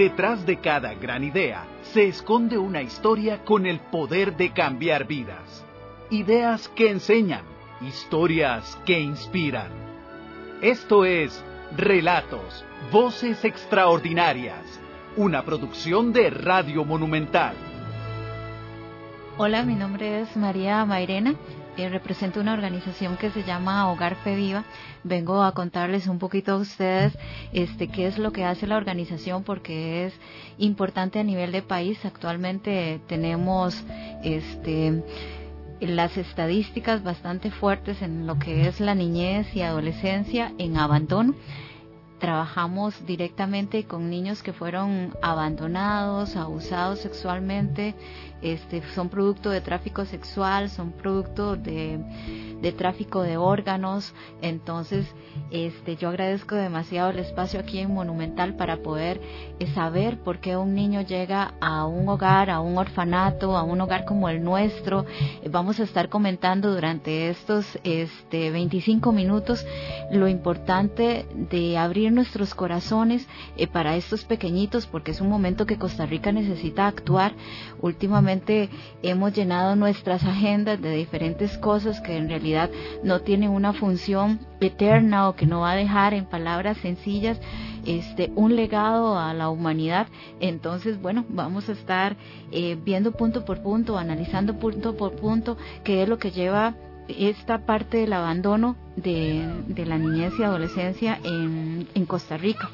Detrás de cada gran idea se esconde una historia con el poder de cambiar vidas. Ideas que enseñan, historias que inspiran. Esto es Relatos, Voces Extraordinarias, una producción de Radio Monumental. Hola, mi nombre es María Mairena. Represento una organización que se llama Hogar Fe Viva. Vengo a contarles un poquito a ustedes este qué es lo que hace la organización porque es importante a nivel de país. Actualmente tenemos este las estadísticas bastante fuertes en lo que es la niñez y adolescencia en abandono trabajamos directamente con niños que fueron abandonados, abusados sexualmente, este, son producto de tráfico sexual, son producto de, de tráfico de órganos. Entonces, este, yo agradezco demasiado el espacio aquí en Monumental para poder eh, saber por qué un niño llega a un hogar, a un orfanato, a un hogar como el nuestro. Eh, vamos a estar comentando durante estos este, 25 minutos lo importante de abrir nuestros corazones eh, para estos pequeñitos, porque es un momento que Costa Rica necesita actuar. Últimamente hemos llenado nuestras agendas de diferentes cosas que en realidad no tienen una función eterna o que no va a dejar en palabras sencillas este un legado a la humanidad entonces bueno vamos a estar eh, viendo punto por punto analizando punto por punto qué es lo que lleva esta parte del abandono de, de la niñez y adolescencia en, en Costa Rica.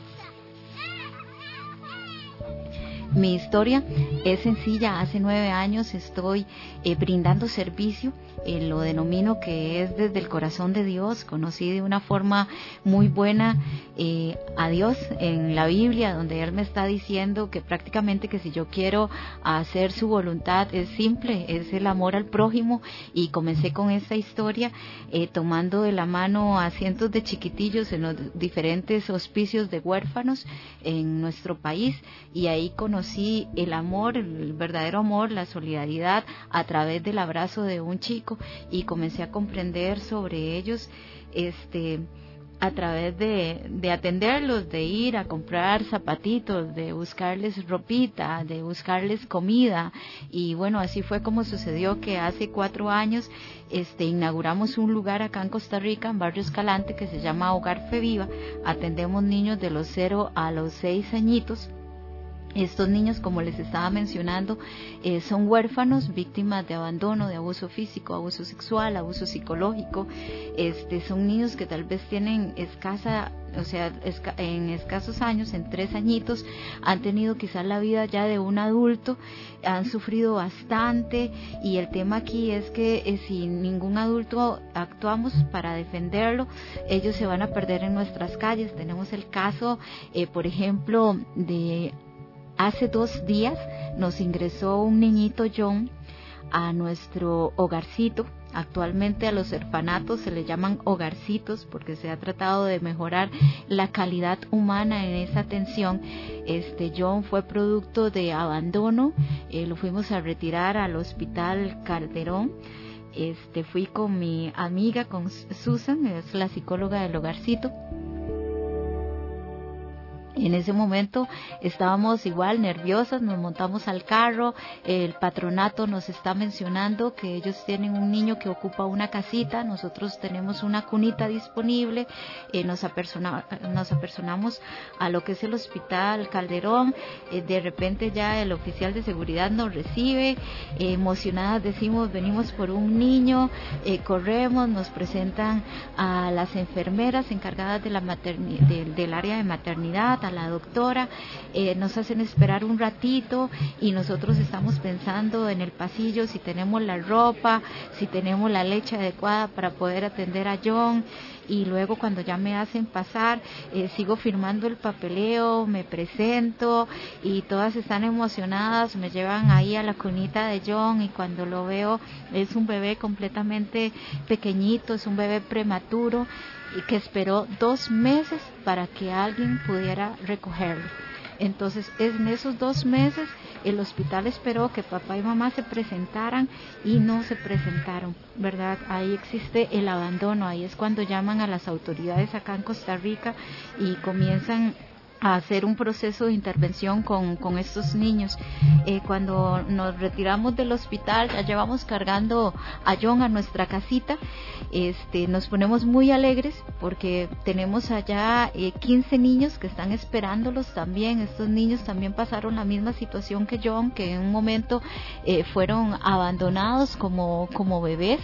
Mi historia es sencilla. Hace nueve años estoy eh, brindando servicio eh, lo denomino que es desde el corazón de Dios. Conocí de una forma muy buena eh, a Dios en la Biblia, donde Él me está diciendo que prácticamente que si yo quiero hacer su voluntad es simple, es el amor al prójimo. Y comencé con esta historia eh, tomando de la mano a cientos de chiquitillos en los diferentes hospicios de huérfanos en nuestro país y ahí conocí el amor, el verdadero amor, la solidaridad a través del abrazo de un chico y comencé a comprender sobre ellos este a través de, de atenderlos, de ir a comprar zapatitos, de buscarles ropita, de buscarles comida. Y bueno, así fue como sucedió que hace cuatro años este, inauguramos un lugar acá en Costa Rica, en Barrio Escalante, que se llama Hogar Fe Viva. Atendemos niños de los cero a los seis añitos estos niños, como les estaba mencionando, eh, son huérfanos, víctimas de abandono, de abuso físico, abuso sexual, abuso psicológico. Este, son niños que tal vez tienen escasa, o sea, en escasos años, en tres añitos, han tenido quizás la vida ya de un adulto, han sufrido bastante y el tema aquí es que eh, si ningún adulto actuamos para defenderlo, ellos se van a perder en nuestras calles. Tenemos el caso, eh, por ejemplo, de Hace dos días nos ingresó un niñito John a nuestro hogarcito. Actualmente a los orfanatos se le llaman hogarcitos porque se ha tratado de mejorar la calidad humana en esa atención. Este John fue producto de abandono, eh, lo fuimos a retirar al hospital Calderón. Este fui con mi amiga, con Susan, es la psicóloga del hogarcito en ese momento estábamos igual nerviosas, nos montamos al carro, el patronato nos está mencionando que ellos tienen un niño que ocupa una casita, nosotros tenemos una cunita disponible, eh, nos, apersonamos a lo que es el hospital Calderón, eh, de repente ya el oficial de seguridad nos recibe, eh, emocionadas decimos venimos por un niño, corremos, nos presentan a las enfermeras encargadas de la del área de maternidad, a la doctora, eh, nos hacen esperar un ratito y nosotros estamos pensando en el pasillo si tenemos la ropa, si tenemos la leche adecuada para poder atender a John y luego cuando ya me hacen pasar eh, sigo firmando el papeleo, me presento y todas están emocionadas, me llevan ahí a la cunita de John y cuando lo veo es un bebé completamente pequeñito, es un bebé prematuro y que esperó dos meses para que alguien pudiera recogerlo. Entonces, en esos dos meses el hospital esperó que papá y mamá se presentaran y no se presentaron, ¿verdad? Ahí existe el abandono, ahí es cuando llaman a las autoridades acá en Costa Rica y comienzan a hacer un proceso de intervención con, con estos niños. Eh, cuando nos retiramos del hospital, ya llevamos cargando a John a nuestra casita, este, nos ponemos muy alegres porque tenemos allá eh, 15 niños que están esperándolos también. Estos niños también pasaron la misma situación que John, que en un momento eh, fueron abandonados como, como bebés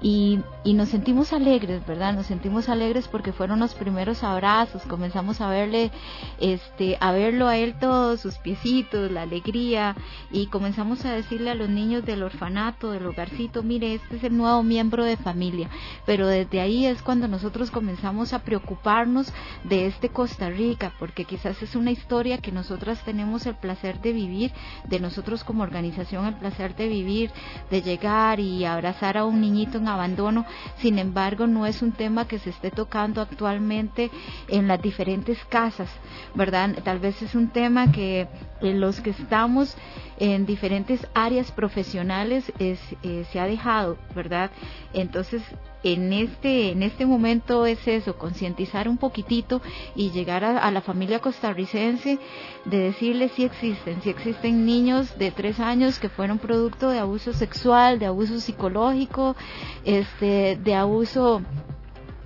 y, y, nos sentimos alegres, ¿verdad? Nos sentimos alegres porque fueron los primeros abrazos, comenzamos a verle, este, a verlo a él todos sus piecitos, la alegría, y comenzamos a decirle a los niños del orfanato, del hogarcito, mire, este es el nuevo miembro de familia, pero desde ahí es cuando nosotros comenzamos a preocuparnos de este Costa Rica, porque quizás es una historia que nosotras tenemos el placer de vivir, de nosotros como organización el placer de vivir, de llegar y abrazar a un niñito en abandono, sin embargo no es un tema que se esté tocando actualmente en las diferentes casas, ¿verdad? Tal vez es un tema que los que estamos en diferentes áreas profesionales es, eh, se ha dejado, ¿verdad? Entonces, en este, en este momento es eso, concientizar un poquitito y llegar a, a, la familia costarricense de decirle si existen, si existen niños de tres años que fueron producto de abuso sexual, de abuso psicológico, este, de abuso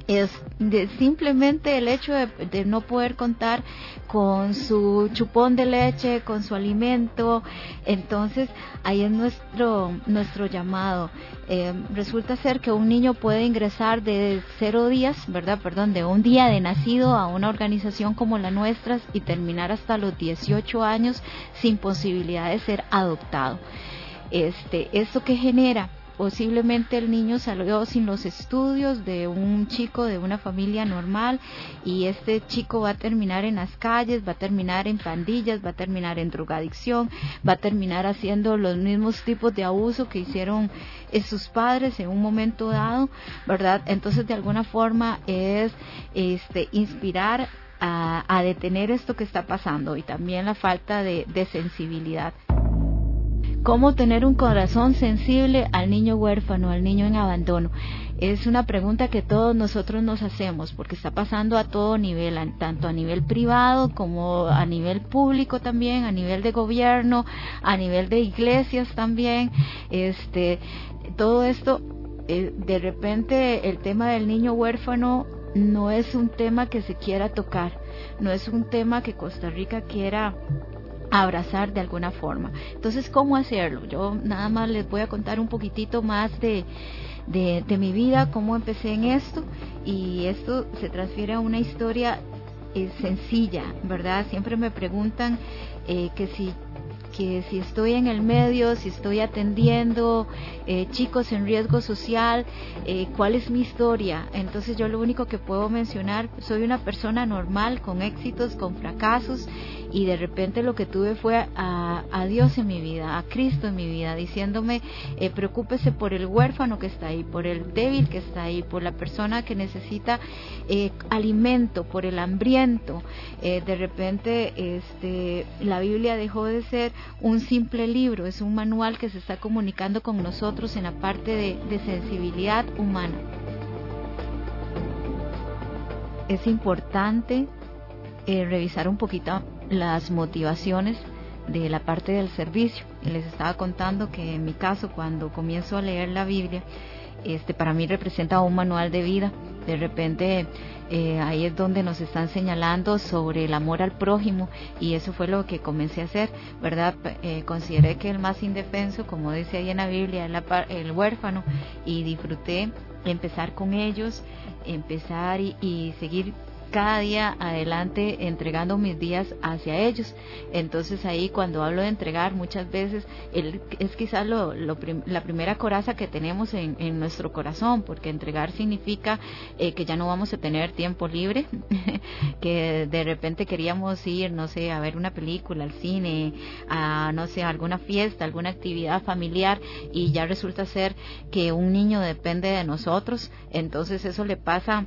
es de simplemente el hecho de, de, no poder contar con su chupón de leche, con su alimento, entonces ahí es nuestro nuestro llamado. Eh, resulta ser que un niño puede ingresar de cero días, verdad, perdón, de un día de nacido a una organización como la nuestra y terminar hasta los 18 años sin posibilidad de ser adoptado. Este, esto que genera posiblemente el niño salió sin los estudios de un chico de una familia normal y este chico va a terminar en las calles, va a terminar en pandillas, va a terminar en drogadicción, va a terminar haciendo los mismos tipos de abuso que hicieron sus padres en un momento dado, ¿verdad? Entonces de alguna forma es este inspirar a, a detener esto que está pasando y también la falta de, de sensibilidad. ¿Cómo tener un corazón sensible al niño huérfano, al niño en abandono? Es una pregunta que todos nosotros nos hacemos porque está pasando a todo nivel, tanto a nivel privado como a nivel público también, a nivel de gobierno, a nivel de iglesias también. Este, todo esto, eh, de repente el tema del niño huérfano no es un tema que se quiera tocar, no es un tema que Costa Rica quiera abrazar de alguna forma. Entonces, ¿cómo hacerlo? Yo nada más les voy a contar un poquitito más de, de, mi vida, cómo empecé en esto y esto se transfiere a una historia eh, sencilla, ¿verdad? Siempre me preguntan eh, que si que si estoy en el medio, si estoy atendiendo eh, chicos en riesgo social, eh, cuál es mi historia. Entonces yo lo único que puedo mencionar, soy una persona normal, con éxitos, con fracasos, y de repente lo que tuve fue a, Dios en mi vida, a Cristo en mi vida, diciéndome, eh, preocúpese por el huérfano que está ahí, por el débil que está ahí, por la persona que necesita eh, alimento, por el hambriento. De repente este, la Biblia dejó de ser un simple libro, es un manual que se está comunicando con nosotros en la parte de, sensibilidad humana. Es importante eh, revisar un poquito las motivaciones de la parte del servicio. Les estaba contando que en mi caso, cuando comienzo a leer la Biblia, este para mí representa un manual de vida. De repente eh, ahí es donde nos están señalando sobre el amor al prójimo y eso fue lo que comencé a hacer, ¿verdad? Eh, consideré que el más indefenso, como dice ahí en la Biblia, es la, el huérfano y disfruté empezar con ellos, empezar y seguir cada día adelante entregando mis días hacia ellos. Entonces ahí cuando hablo de entregar muchas veces el, es quizás lo, lo la primera coraza que tenemos en, en, nuestro corazón, porque entregar significa eh, que ya no vamos a tener tiempo libre, que de repente queríamos ir, no sé, a ver una película, al cine, a no sé, alguna fiesta, alguna actividad familiar y ya resulta ser que un niño depende de nosotros, entonces eso le pasa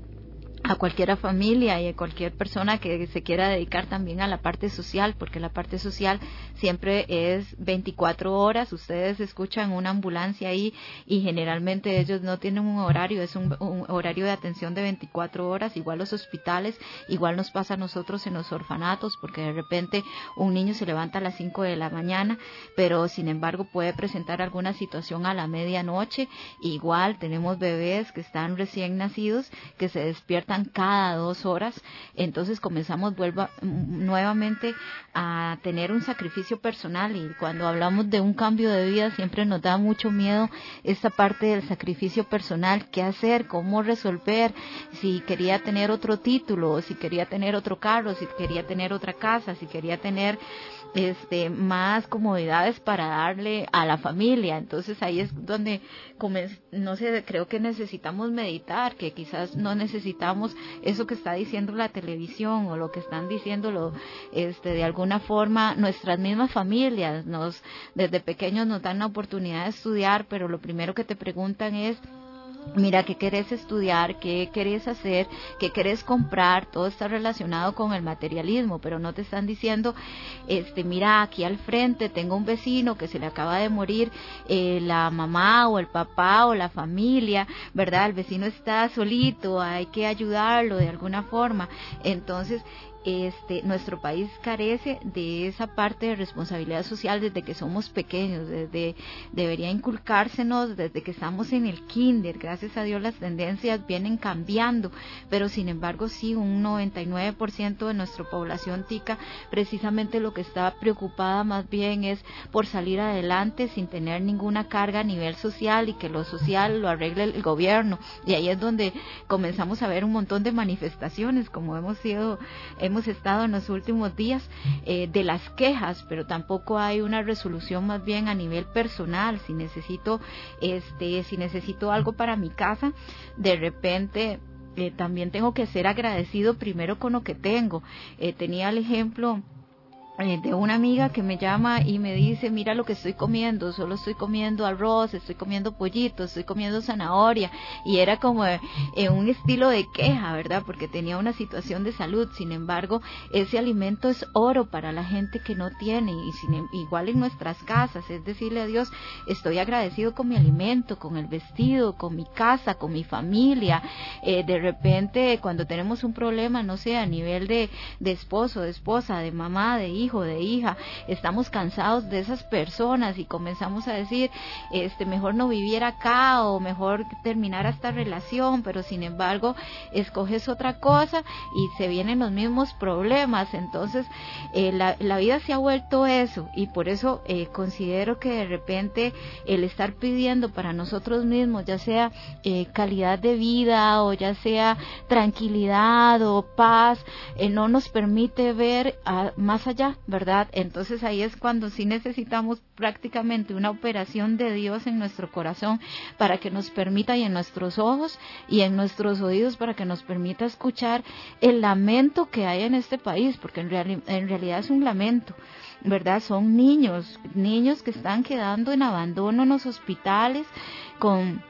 a cualquier familia y a cualquier persona que se quiera dedicar también a la parte social, porque la parte social siempre es 24 horas. Ustedes escuchan una ambulancia ahí y generalmente ellos no tienen un horario, es un, horario de atención de 24 horas, igual los hospitales, igual nos pasa a nosotros en los orfanatos, porque de repente un niño se levanta a las 5 de la mañana, pero sin embargo puede presentar alguna situación a la medianoche. Igual tenemos bebés que están recién nacidos que se despiertan cada dos horas, entonces comenzamos vuelva, nuevamente a tener un sacrificio personal y cuando hablamos de un cambio de vida siempre nos da mucho miedo esta parte del sacrificio personal, qué hacer, cómo resolver, si quería tener otro título, si quería tener otro carro, si quería tener otra casa, si quería tener este más comodidades para darle a la familia. Entonces ahí es donde no sé, creo que necesitamos meditar, que quizás no necesitamos eso que está diciendo la televisión o lo que están diciendo este de alguna forma nuestras mismas familias nos desde pequeños nos dan la oportunidad de estudiar, pero lo primero que te preguntan es mira qué querés estudiar, qué querés hacer, qué querés comprar, todo está relacionado con el materialismo, pero no te están diciendo, este, mira aquí al frente tengo un vecino que se le acaba de morir eh, la mamá o el papá o la familia, ¿verdad? El vecino está solito, hay que ayudarlo de alguna forma. Entonces, este, nuestro país carece de esa parte de responsabilidad social desde que somos pequeños, desde debería inculcársenos desde que estamos en el kinder. Gracias a Dios las tendencias vienen cambiando, pero sin embargo sí un 99% de nuestra población tica precisamente lo que está preocupada más bien es por salir adelante sin tener ninguna carga a nivel social y que lo social lo arregle el gobierno. Y ahí es donde comenzamos a ver un montón de manifestaciones como hemos sido estado en los últimos días eh, de las quejas, pero tampoco hay una resolución más bien a nivel personal. Si necesito, este, si necesito algo para mi casa, de repente eh, también tengo que ser agradecido primero con lo que tengo. Eh, tenía el ejemplo de una amiga que me llama y me dice, mira lo que estoy comiendo, solo estoy comiendo arroz, estoy comiendo pollito, estoy comiendo zanahoria, y era como en un estilo de queja, ¿verdad? Porque tenía una situación de salud, sin embargo, ese alimento es oro para la gente que no tiene, y sin, em, igual en nuestras casas, es decirle a Dios, estoy agradecido con mi alimento, con el vestido, con mi casa, con mi familia, eh, de repente cuando tenemos un problema, no sé, a nivel de, de esposo, de esposa, de mamá, de hijo, hijo, de hija, estamos cansados de esas personas y comenzamos a decir, este, mejor no viviera acá o mejor terminar esta relación, pero sin embargo escoges otra cosa y se vienen los mismos problemas. Entonces, eh, la, la, vida se ha vuelto eso y por eso eh, considero que de repente el estar pidiendo para nosotros mismos, ya sea eh, calidad de vida o ya sea tranquilidad o paz, no nos permite ver más allá ¿verdad? Entonces ahí es cuando sí necesitamos prácticamente una operación de Dios en nuestro corazón para que nos permita y en nuestros ojos y en nuestros oídos para que nos permita escuchar el lamento que hay en este país, porque en, en realidad es un lamento. ¿verdad? Son niños, niños que están quedando en abandono en los hospitales con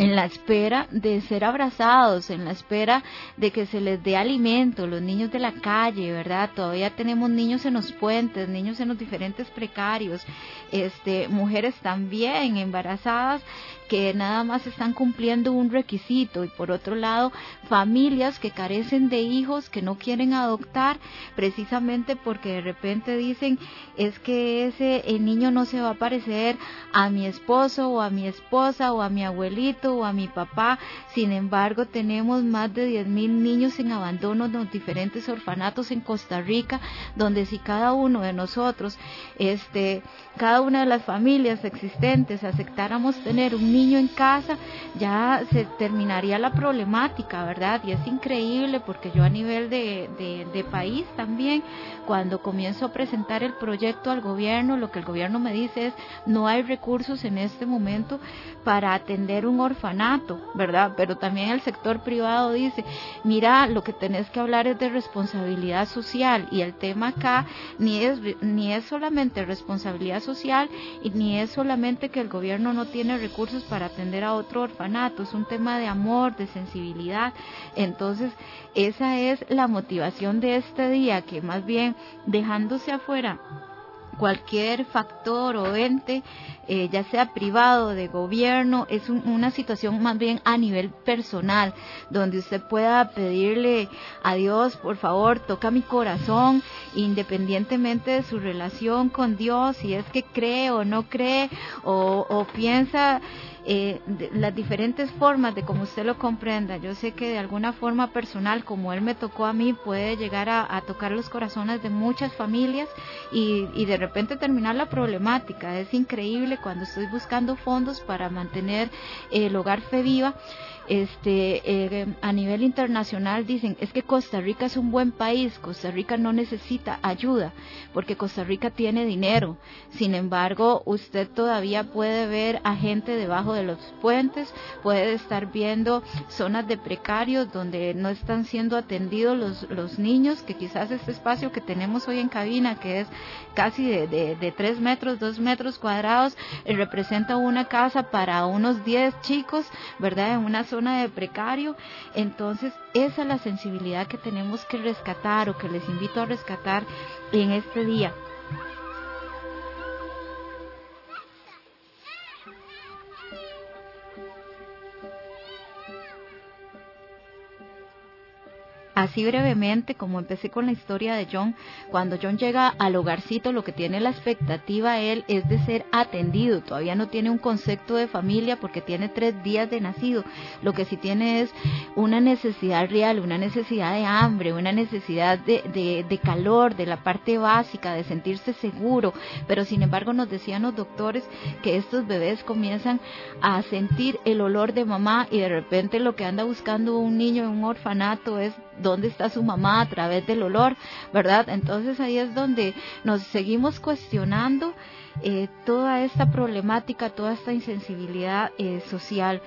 en la espera de ser abrazados, en la espera de que se les dé alimento, los niños de la calle, ¿verdad? Todavía tenemos niños en los puentes, niños en los diferentes precarios, este, mujeres también embarazadas que nada más están cumpliendo un requisito y por otro lado familias que carecen de hijos que no quieren adoptar precisamente porque de repente dicen es que ese niño no se va a parecer a mi esposo o a mi esposa o a mi abuelito o a mi papá sin embargo tenemos más de 10 mil niños en abandono en los diferentes orfanatos en Costa Rica donde si cada uno de nosotros este cada una de las familias existentes aceptáramos tener un niño en casa, ya se terminaría la problemática, ¿verdad? Y es increíble porque yo a nivel de, de, país también, cuando comienzo a presentar el proyecto al gobierno, lo que el gobierno me dice es, no hay recursos en este momento para atender un orfanato, ¿verdad? Pero también el sector privado dice, mira, lo que tenés que hablar es de responsabilidad social y el tema acá ni es, ni es solamente responsabilidad social y ni es solamente que el gobierno no tiene recursos para atender a otro orfanato, es un tema de amor, de sensibilidad. Entonces, esa es la motivación de este día, que más bien dejándose afuera cualquier factor o ente, eh, ya sea privado, de gobierno, es una situación más bien a nivel personal, donde usted pueda pedirle a Dios, por favor, toca mi corazón, independientemente de su relación con Dios, si es que cree o no cree, o piensa eh, las diferentes formas de cómo usted lo comprenda. Yo sé que de alguna forma personal, como él me tocó a mí, puede llegar a, tocar los corazones de muchas familias y, y, de repente terminar la problemática. Es increíble cuando estoy buscando fondos para mantener el hogar Fe Viva este, eh, a nivel internacional dicen, es que Costa Rica es un buen país, Costa Rica no necesita ayuda, porque Costa Rica tiene dinero. Sin embargo, usted todavía puede ver a gente debajo de los puentes, puede estar viendo zonas de precarios donde no están siendo atendidos los, los niños, que quizás este espacio que tenemos hoy en cabina, que es casi de, de, de 3 metros, 2 metros cuadrados, eh, representa una casa para unos 10 chicos, ¿verdad? En una de precario. Entonces, esa es la sensibilidad que tenemos que rescatar o que les invito a rescatar en este día. Así brevemente, como empecé con la historia de John, cuando John llega al hogarcito, lo que tiene la expectativa él es de ser atendido. Todavía no tiene un concepto de familia porque tiene tres días de nacido. Lo que sí tiene es una necesidad real, una necesidad de hambre, una necesidad de, de, calor, de la parte básica, de sentirse seguro. Pero sin embargo nos decían los doctores que estos bebés comienzan a sentir el olor de mamá y de repente lo que anda buscando un niño en un orfanato es dónde está su mamá a través del olor, ¿verdad? Entonces ahí es donde nos seguimos cuestionando eh, toda esta problemática, toda esta insensibilidad eh, social.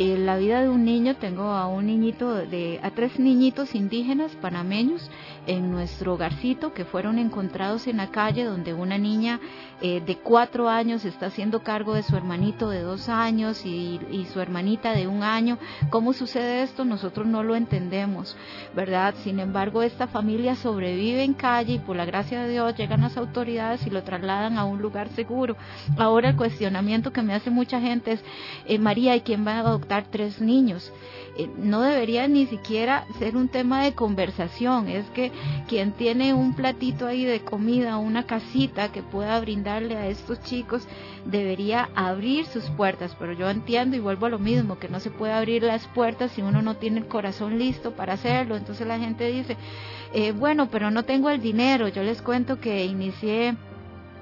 En la vida de un niño tengo a un niñito de a tres niñitos indígenas panameños en nuestro hogarcito que fueron encontrados en la calle donde una niña eh, de cuatro años está haciendo cargo de su hermanito de dos años y, su hermanita de un año. ¿Cómo sucede esto? Nosotros no lo entendemos, ¿verdad? Sin embargo, esta familia sobrevive en calle y por la gracia de Dios llegan las autoridades y lo trasladan a un lugar seguro. Ahora el cuestionamiento que me hace mucha gente es, eh, María, ¿y quién va a adoptar tres niños? Eh, no debería ni siquiera ser un tema de conversación, es que quien tiene un platito ahí de comida, una casita que pueda brindarle a estos chicos, debería abrir sus puertas, pero yo entiendo y vuelvo a lo mismo, que no se puede abrir las puertas si uno no tiene el corazón listo para hacerlo, entonces la gente dice, eh, bueno, pero no tengo el dinero, yo les cuento que inicié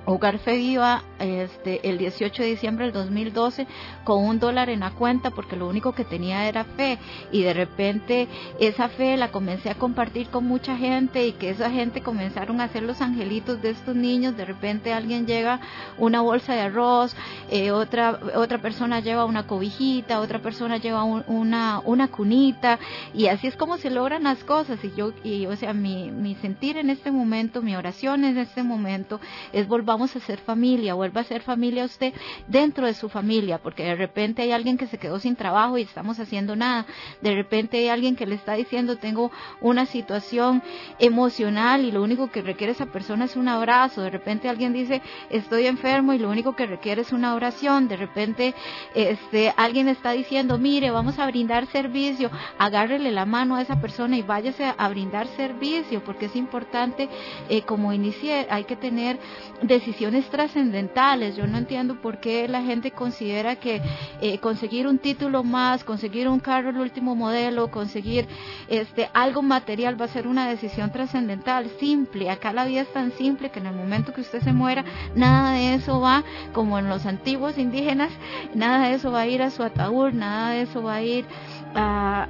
Hogar Fe Viva este, el 18 de diciembre del 2012 con un dólar en la cuenta porque lo único que tenía era fe. Y de repente esa fe la comencé a compartir con mucha gente y que esa gente comenzaron a hacer los angelitos de estos niños, de repente alguien llega una bolsa de arroz, eh, otra, otra persona lleva una cobijita, otra persona lleva una, una cunita y así es como se logran las cosas. Y yo, y, o sea, mi, mi sentir en este momento, mi oración en este momento es volver vamos a ser familia, vuelva a ser familia usted dentro de su familia, porque de repente hay alguien que se quedó sin trabajo y estamos haciendo nada, de repente hay alguien que le está diciendo tengo una situación emocional y lo único que requiere esa persona es un abrazo, de repente alguien dice estoy enfermo y lo único que requiere es una oración, de repente este alguien está diciendo mire vamos a brindar servicio, agárrele la mano a esa persona y váyase a, brindar servicio, porque es importante eh, como inicié, hay que tener decisiones trascendentales. Yo no entiendo por qué la gente considera que eh, conseguir un título más, conseguir un carro el último modelo, conseguir este algo material va a ser una decisión trascendental, simple. Acá la vida es tan simple que en el momento que usted se muera, nada de eso va como en los antiguos indígenas, nada de eso va a ir a su ataúd, nada de eso va a ir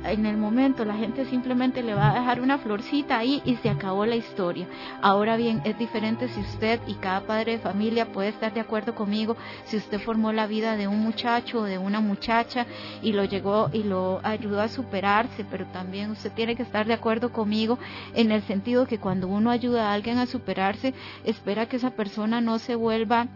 en el momento la gente simplemente le va a dejar una florcita ahí y se acabó la historia. Ahora bien, es diferente si usted y cada padre de familia puede estar de acuerdo conmigo. Si usted formó la vida de un muchacho o de una muchacha y lo llegó y lo ayudó a superarse, pero también usted tiene que estar de acuerdo conmigo en el sentido que cuando uno ayuda a alguien a superarse, espera que esa persona no se vuelva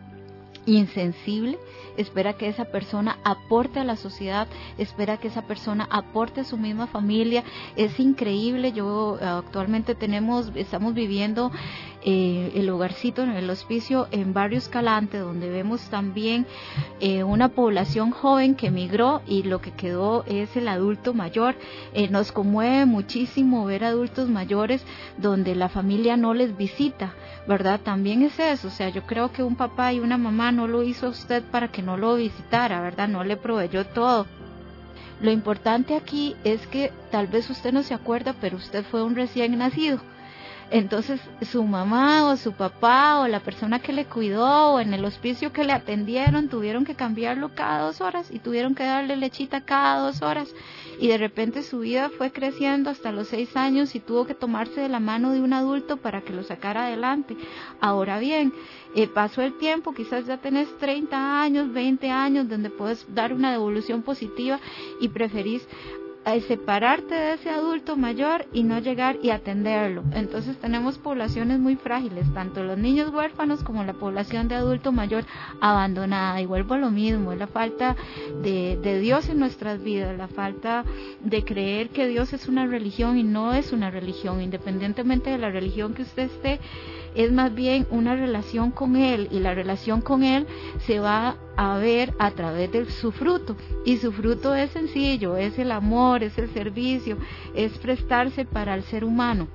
insensible, espera que esa persona aporte a la sociedad, espera que esa persona aporte a su misma familia. Es increíble, yo actualmente tenemos, estamos viviendo eh, el hogarcito en el hospicio en Barrio Escalante, donde vemos también eh, una población joven que emigró y lo que quedó es el adulto mayor. Eh, nos conmueve muchísimo ver adultos mayores donde la familia no les visita, ¿verdad? También es eso, o sea, yo creo que un papá y una mamá no lo hizo usted para que no lo visitara, ¿verdad? No le proveyó todo. Lo importante aquí es que tal vez usted no se acuerda, pero usted fue un recién nacido entonces su mamá o su papá o la persona que le cuidó o en el hospicio que le atendieron tuvieron que cambiarlo cada dos horas y tuvieron que darle lechita cada dos horas y de repente su vida fue creciendo hasta los seis años y tuvo que tomarse de la mano de un adulto para que lo sacara adelante. Ahora bien, eh, pasó el tiempo, quizás ya tenés 30 años, 20 años donde puedes dar una devolución positiva y preferís separarte de ese adulto mayor y no llegar y atenderlo. Entonces tenemos poblaciones muy frágiles, tanto los niños huérfanos como la población de adulto mayor abandonada. Y vuelvo a lo mismo, es la falta de, de Dios en nuestras vidas, la falta de creer que Dios es una religión y no es una religión, independientemente de la religión que usted esté es más bien una relación con Él y la relación con Él se va a ver a través de su fruto y su fruto es sencillo, es el amor, es el servicio, es prestarse para el ser humano.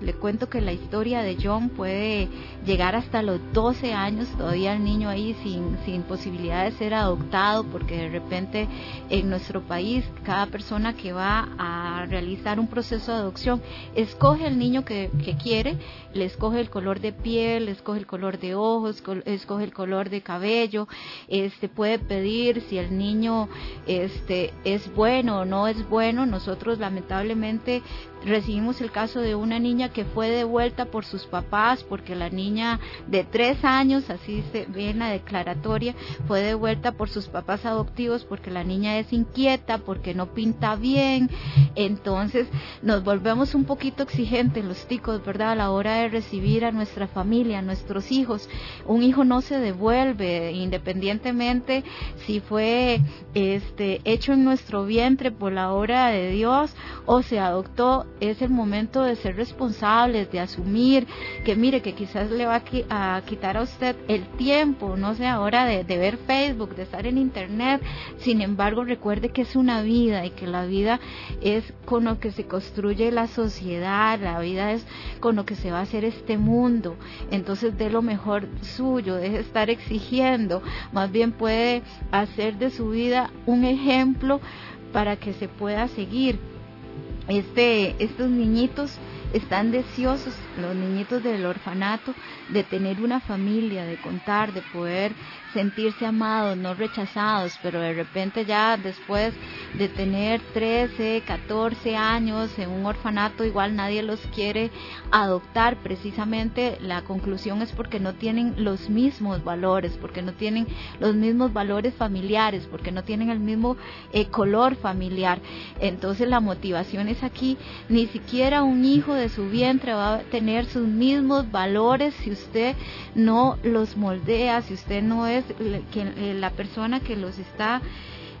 Le cuento que la historia de John puede llegar hasta los 12 años, todavía el niño ahí sin, sin posibilidad de ser adoptado, porque de repente en nuestro país cada persona que va a realizar un proceso de adopción escoge el niño que, que quiere, le escoge el color de piel, le escoge el color de ojos, escoge el color de cabello, este puede pedir si el niño este es bueno o no es bueno. Nosotros lamentablemente recibimos el caso de una niña que fue devuelta por sus papás porque la niña de tres años, así se ve en la declaratoria, fue devuelta por sus papás adoptivos porque la niña es inquieta, porque no pinta bien. Entonces nos volvemos un poquito exigentes los ticos, ¿verdad? A la hora de recibir a nuestra familia, a nuestros hijos. Un hijo no se devuelve independientemente si fue este hecho en nuestro vientre por la obra de Dios o se adoptó es el momento de ser responsables, de asumir que mire que quizás le va a, quitar a usted el tiempo, no sé, ahora de, ver Facebook, de estar en Internet. Sin embargo, recuerde que es una vida y que la vida es con lo que se construye la sociedad, la vida es con lo que se va a hacer este mundo. Entonces, de lo mejor suyo, deje de estar exigiendo, más bien puede hacer de su vida un ejemplo para que se pueda seguir este, estos niñitos están deseosos, los niñitos del orfanato, de tener una familia, de contar, de poder sentirse amados, no rechazados, pero de repente ya después de tener 13, 14 años en un orfanato, igual nadie los quiere adoptar. Precisamente la conclusión es porque no tienen los mismos valores, porque no tienen los mismos valores familiares, porque no tienen el mismo eh, color familiar. Entonces la motivación es aquí, ni siquiera un hijo de su vientre va a tener sus mismos valores si usted no los moldea, si usted no es eh, la persona que los está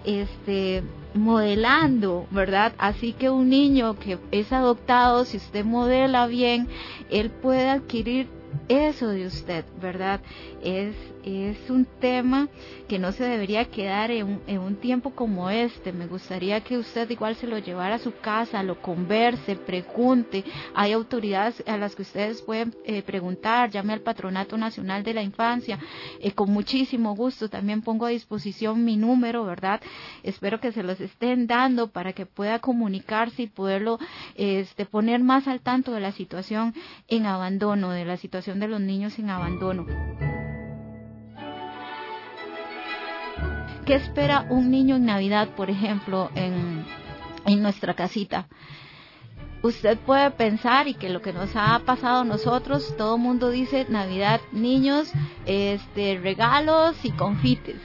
este modelando, ¿verdad? Así que un niño que es adoptado, si usted modela bien, él puede adquirir eso de usted, ¿verdad? Es es un tema que no se debería quedar en un, tiempo como este. Me gustaría que usted igual se lo llevara a su casa, lo converse, pregunte. Hay autoridades a las que ustedes pueden eh, preguntar. Llame al Patronato Nacional de la Infancia. Eh, con muchísimo gusto también pongo a disposición mi número, ¿verdad? Espero que se los estén dando para que pueda comunicarse y poderlo este, poner más al tanto de la situación en abandono, de la situación de los niños en abandono. ¿Qué espera un niño en Navidad, por ejemplo, en, en nuestra casita? usted puede pensar y que lo que nos ha pasado a nosotros, todo el mundo dice Navidad, niños, este, regalos y confites.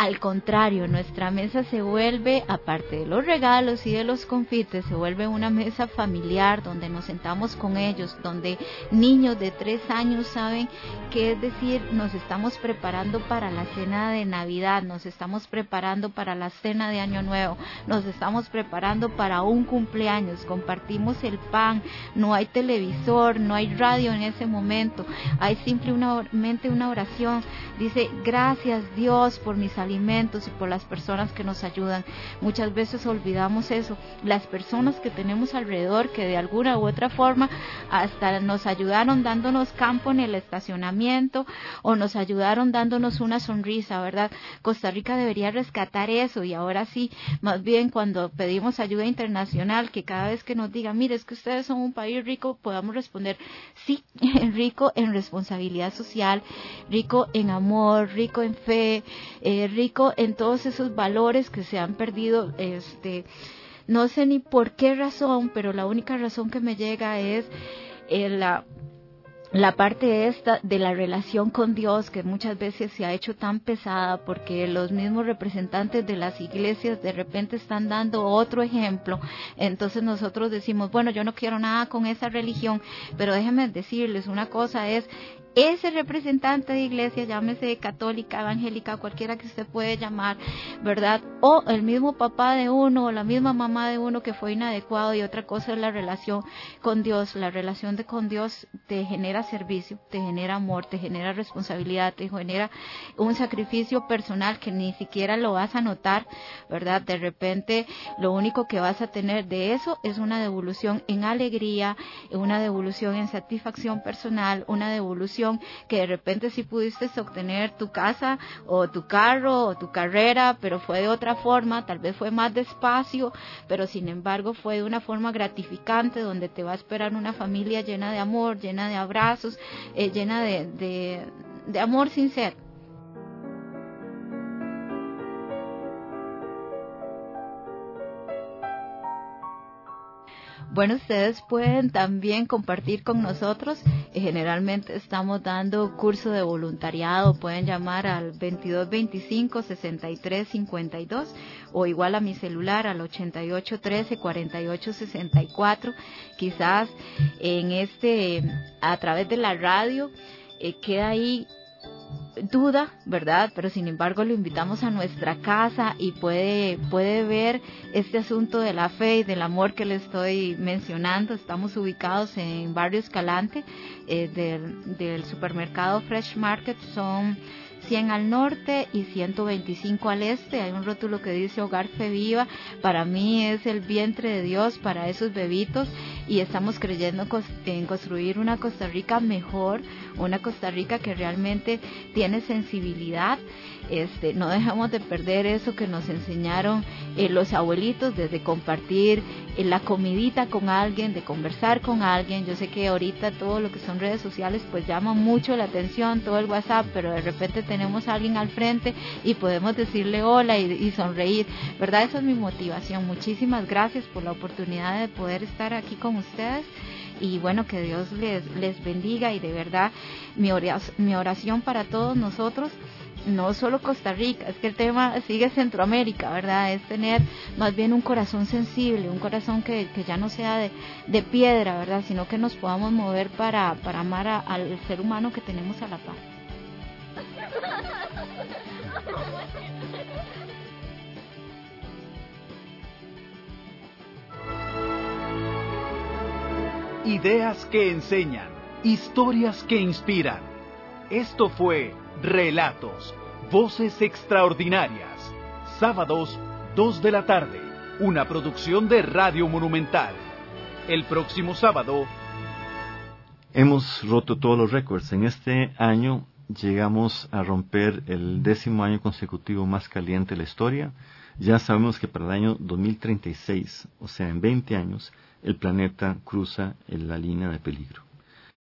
Al contrario, nuestra mesa se vuelve, aparte de los regalos y de los confites, se vuelve una mesa familiar donde nos sentamos con ellos, donde niños de tres años saben qué es decir, nos estamos preparando para la cena de Navidad, nos estamos preparando para la cena de Año Nuevo, nos estamos preparando para un cumpleaños, compartimos el pan, no hay televisor, no hay radio en ese momento, hay simplemente una oración, dice, gracias Dios por mi salud y por las personas que nos ayudan. Muchas veces olvidamos eso, las personas que tenemos alrededor que de alguna u otra forma hasta nos ayudaron dándonos campo en el estacionamiento o nos ayudaron dándonos una sonrisa, ¿verdad? Costa Rica debería rescatar eso y ahora sí, más bien cuando pedimos ayuda internacional, que cada vez que nos digan, mire, es que ustedes son un país rico, podamos responder, sí, rico en responsabilidad social, rico en amor, rico en fe, eh, rico en todos esos valores que se han perdido, este, no sé ni por qué razón, pero la única razón que me llega es eh, la la parte esta de la relación con Dios que muchas veces se ha hecho tan pesada porque los mismos representantes de las iglesias de repente están dando otro ejemplo, entonces nosotros decimos, bueno, yo no quiero nada con esa religión, pero déjenme decirles, una cosa es ese representante de iglesia, llámese católica, evangélica, cualquiera que usted puede llamar, ¿verdad? O el mismo papá de uno o la misma mamá de uno que fue inadecuado y otra cosa es la relación con Dios. La relación de con Dios te genera servicio, te genera amor, te genera responsabilidad, te genera un sacrificio personal que ni siquiera lo vas a notar, ¿verdad? De repente lo único que vas a tener de eso es una devolución en alegría, una devolución en satisfacción personal, una devolución que de repente sí pudiste obtener tu casa o tu carro o tu carrera, pero fue de otra forma, tal vez fue más despacio, pero sin embargo fue de una forma gratificante donde te va a esperar una familia llena de amor, llena de abrazos, eh, llena de, de, de amor sincero. Bueno, ustedes pueden también compartir con nosotros. Eh, generalmente estamos dando curso de voluntariado. Pueden llamar al 2225 6352 o igual a mi celular al 8813 4864. Quizás en este, a través de la radio, eh, queda ahí duda, ¿verdad? Pero sin embargo lo invitamos a nuestra casa y puede, puede ver este asunto de la fe y del amor que le estoy mencionando. Estamos ubicados en Barrio Escalante eh, del, del supermercado Fresh Market. Son 100 al norte y 125 al este. Hay un rótulo que dice Hogar Fe Viva. Para mí es el vientre de Dios para esos bebitos y estamos creyendo en construir una Costa Rica mejor, una Costa Rica que realmente tiene sensibilidad este, no dejamos de perder eso que nos enseñaron eh, los abuelitos, desde compartir eh, la comidita con alguien, de conversar con alguien. Yo sé que ahorita todo lo que son redes sociales pues llama mucho la atención, todo el WhatsApp, pero de repente tenemos a alguien al frente y podemos decirle hola y, y sonreír, ¿verdad? Esa es mi motivación. Muchísimas gracias por la oportunidad de poder estar aquí con ustedes y bueno, que Dios les, les bendiga y de verdad mi oración, mi oración para todos nosotros no solo Costa Rica, es que el tema sigue Centroamérica, ¿verdad? Es tener más bien un corazón sensible, un corazón que, ya no sea de, piedra, ¿verdad? Sino que nos podamos mover para, para amar al ser humano que tenemos a la par. Ideas que enseñan, historias que inspiran. Esto fue Relatos, Voces Extraordinarias, sábados 2 de la tarde, una producción de Radio Monumental. El próximo sábado... Hemos roto todos los récords. En este año llegamos a romper el décimo año consecutivo más caliente de la historia. Ya sabemos que para el año 2036, o sea, en 20 años, el planeta cruza la línea de peligro.